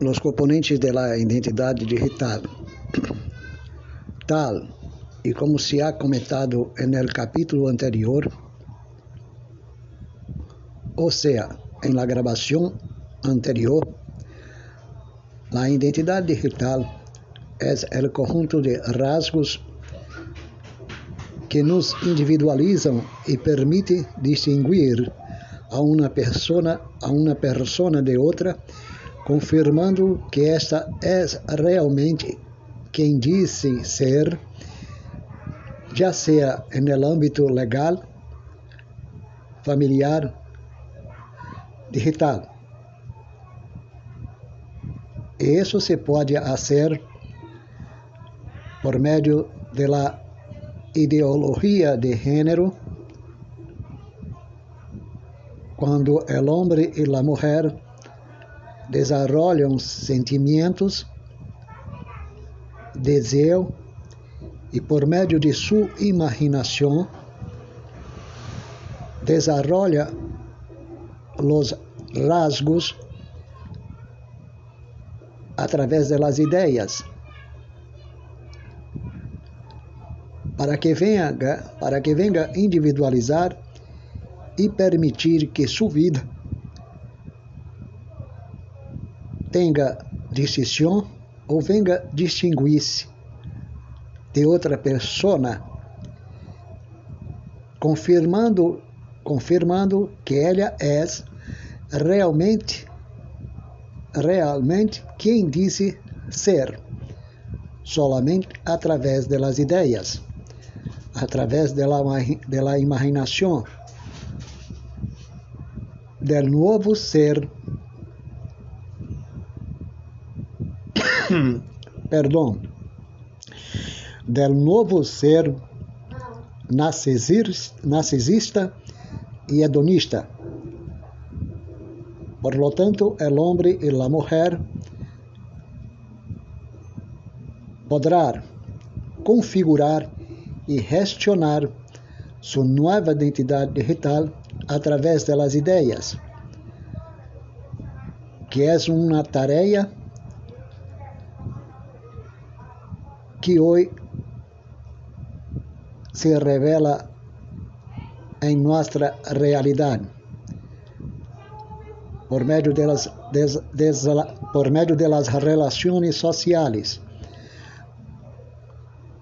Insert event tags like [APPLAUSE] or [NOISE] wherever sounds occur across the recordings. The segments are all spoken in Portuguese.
los componentes de la identidade digital. Tal e como se ha comentado en el capítulo anterior, ou seja, em la gravação anterior, a identidade digital é o conjunto de rasgos que nos individualizam e permite distinguir a uma persona a uma persona de outra, confirmando que esta é realmente quem disse ser, já seja no âmbito legal, familiar, digital. Isso se pode fazer por meio da ideologia de gênero, quando o homem e a mulher desarrollam sentimentos, desejo e por meio de sua imaginação desarrolla os rasgos através das ideias para que venha para que venha individualizar e permitir que sua vida tenha decisão ou venha distinguir-se de outra pessoa, confirmando confirmando que ela é realmente realmente quem disse ser, solamente através das ideias, através da imaginação, del novo ser, [COUGHS] perdão, del novo ser narcisista e hedonista. Por lo tanto, el hombre y la mujer podrán configurar y gestionar su nueva identidad digital a través de las ideas, que es una tarea que hoy se revela en nuestra realidad. Por meio delas, des, des, por meio das relações sociais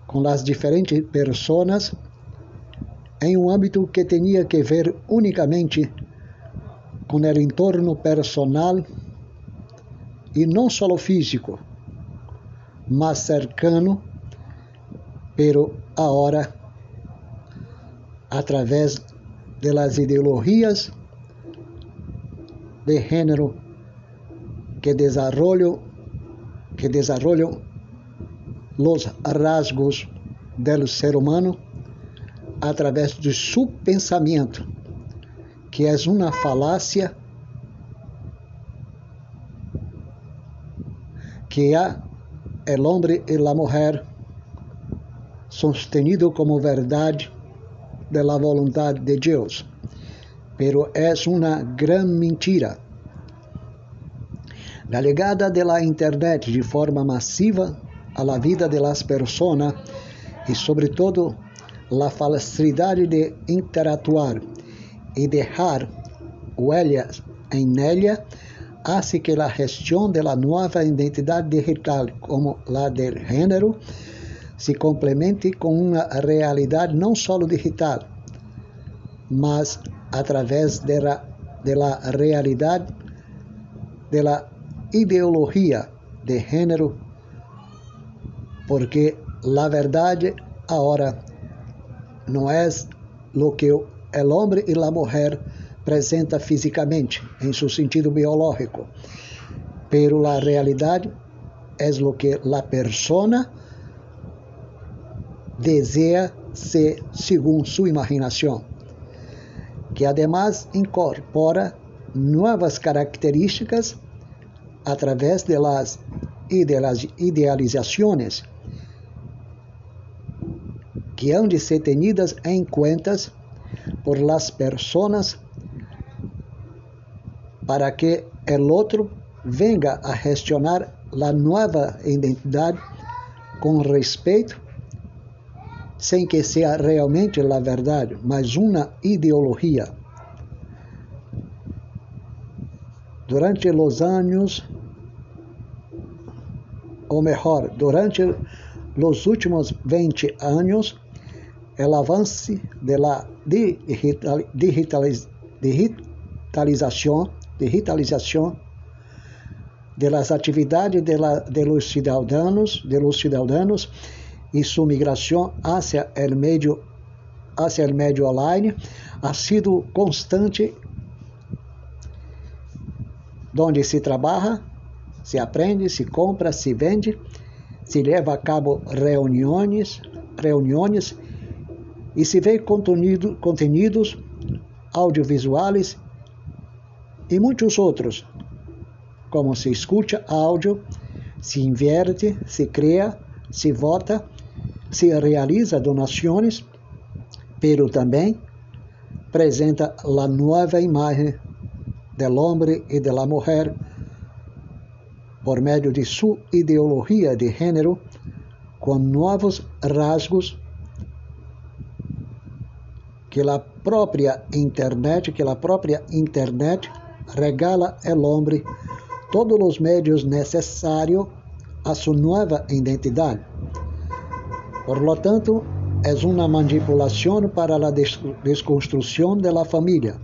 com as diferentes pessoas em um âmbito que tinha que ver unicamente com o entorno personal e não só físico, mas cercano, pero agora através das ideologias de género que desarrollo que desarrollam los rasgos do ser humano através do seu pensamento, que é uma falácia que há el homem e a mulher sostenido como verdade de la voluntad de Deus pero es una gran mentira. La llegada de la Internet de forma masiva a la vida de las personas y sobre todo la facilidad de interactuar y dejar huellas en ella hace que la gestión de la nueva identidad digital como la del género se complemente con una realidad no solo digital, mas através da, da realidade da ideologia de gênero, porque a verdade agora não é o que o homem e a mulher apresenta fisicamente em seu sentido biológico, pero a realidade é o que a persona deseja ser segundo sua imaginação que además incorpora novas características através de las idealizações que han de ser tenidas em conta por las personas para que el outro venga a gestionar a nova identidade com respeito, sem que seja realmente a verdade, mas uma ideologia. Durante os anos, ou melhor, durante os últimos 20 anos, o avanço da digitalização, digitalização de las atividades de, la, de los de los y su migración hacia el medio hacia el medio online ha sido constante. Onde se trabalha, se aprende, se compra, se vende, se leva a cabo reuniões, reuniões e se vê conteúdo, contenidos audiovisuais e muitos outros. Como se escuta áudio, se inverte, se cria, se vota, se realiza donações, pero também apresenta a nova imagem do homem e da mulher por meio de sua ideologia de gênero, com novos rasgos que a própria internet, que a própria internet regala ao homem todos os meios necessários a sua nova identidade. Por lo tanto, é uma manipulação para a desconstrução da família.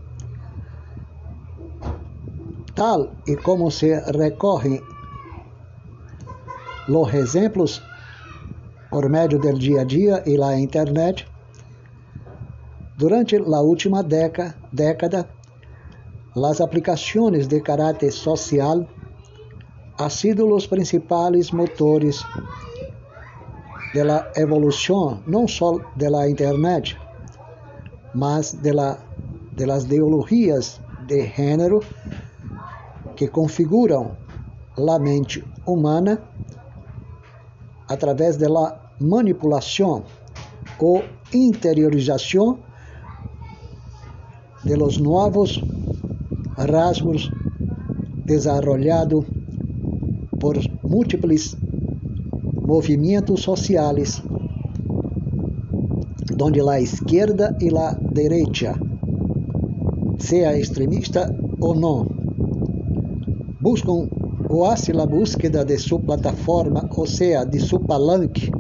Tal e como se recorrem os exemplos por meio do dia a dia e da internet, durante a última década, as aplicações de caráter social ha sido los principales motores de la evolución no solo de la Internet, mas de, la, de las ideologías de género que configuram a mente humana através da manipulação ou interiorização de los novos rasgos desarrollados por múltiplos movimentos sociais, onde a esquerda e a direita, seja extremista ou não, buscam ou hacen a búsqueda de sua plataforma, ou seja, de seu palanque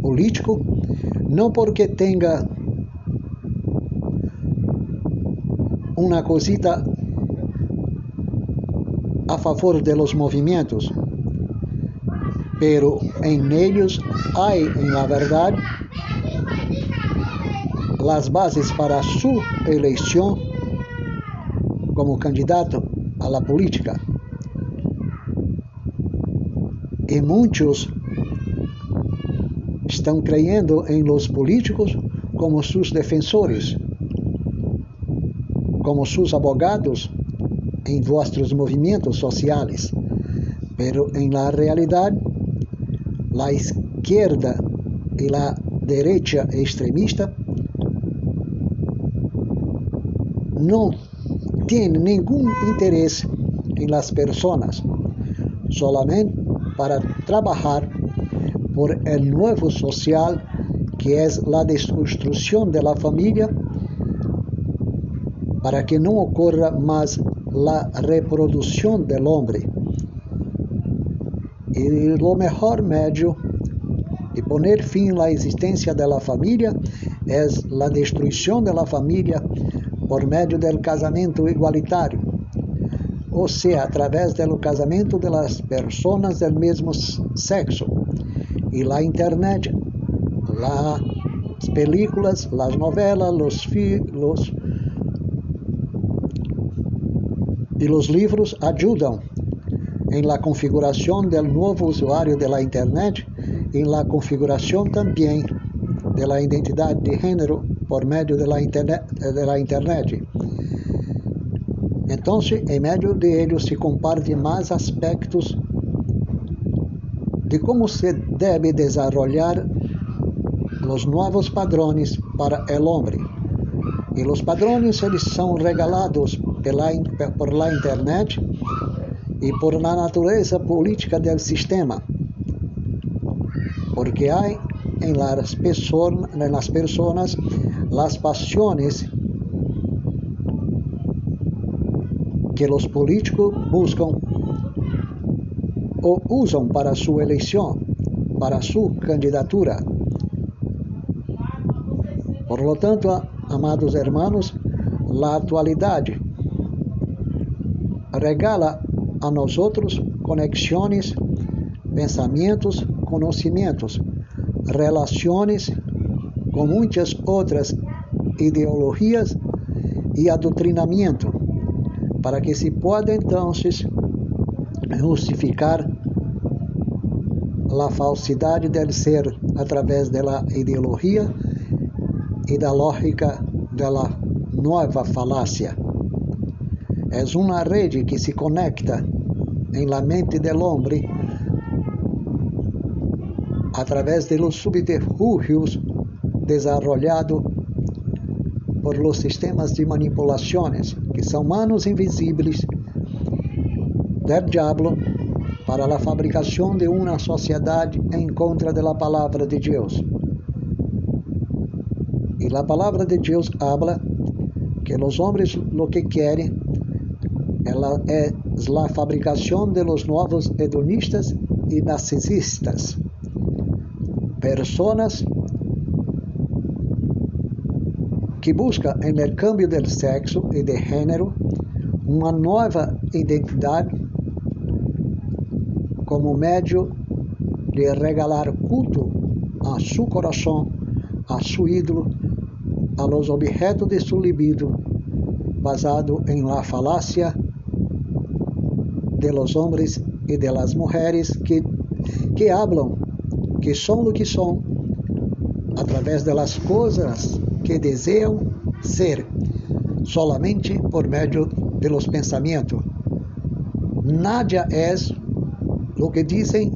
político, não porque tenha uma cosita a favor de los movimientos, pero en ellos hay en la verdad las bases para su elección como candidato a la política. Y muchos están creyendo en los políticos como sus defensores, como sus abogados em vossos movimentos sociais, pero em la realidade, la izquierda e la derecha extremista não têm nenhum interesse em las personas, solamente para trabalhar por el nuevo social que é a destruição de la família para que não ocorra mais la reproducción del hombre. Y lo mejor medio de poner fin a la existencia de la familia es la destrucción de la familia por medio del casamento igualitario, ou seja, através do casamento de las personas del mesmo sexo. E la internet, las películas, las novelas, los, los e os livros ajudam em la configuração do novo usuário de la internet e la configuração também de la de gênero por meio de la internet. De la internet. Então, em meio de ellos se compartem mais aspectos de como se deve desarrollar os novos padrões para o homem. E os padrões eles são regalados pela, por la internet e por la natureza política del sistema, porque hay en las, person en las personas las pasiones que los políticos buscan o usam para su eleição, para su candidatura. Por lo tanto, amados hermanos, a atualidade regala a nós outros conexões, pensamentos, conhecimentos, relações com muitas outras ideologias e adoctrinamento, para que se possa então justificar a falsidade del ser através da ideologia e da lógica da nova falácia. É uma rede que se conecta em la mente del hombre através de los subterfúgios desarrollados por los sistemas de manipulações que são manos invisíveis del diablo para a fabricação de uma sociedade em contra da palavra de Deus. E a palavra de Deus habla que os homens lo que querem ela é a fabricação de los hedonistas e narcisistas, personas que buscam en el cambio del sexo e de género uma nova identidade como medio de regalar culto a su coração, a su ídolo, a los objetos de su libido, basado en la falacia de los hombres e de las mujeres que, que hablan que são o que são através das coisas que desejam ser, solamente por meio de los pensamientos. Nada é o que dizem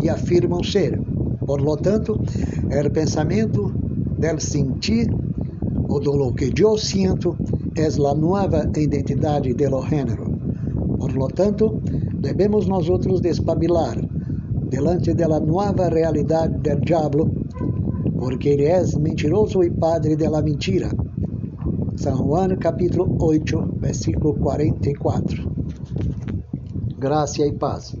e afirmam ser. Por lo tanto, o pensamento del sentir ou do lo que eu sinto é a nova identidade do gênero. Por lo tanto, devemos nós outros despabilar delante da nova realidade del diabo, porque ele é mentiroso e padre da mentira. São Juan capítulo 8, versículo 44. Graça e paz.